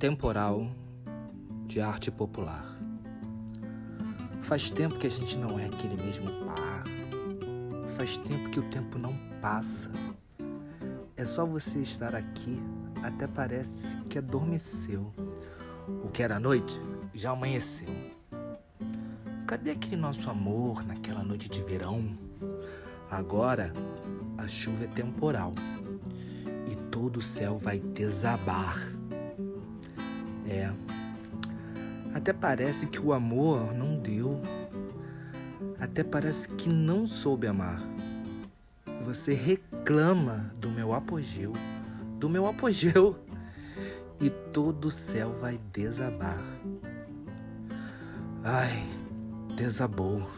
Temporal de arte popular. Faz tempo que a gente não é aquele mesmo par. Faz tempo que o tempo não passa. É só você estar aqui, até parece que adormeceu. O que era noite já amanheceu. Cadê aquele nosso amor naquela noite de verão? Agora a chuva é temporal e todo o céu vai desabar. É. Até parece que o amor não deu. Até parece que não soube amar. Você reclama do meu apogeu, do meu apogeu, e todo o céu vai desabar. Ai, desabou.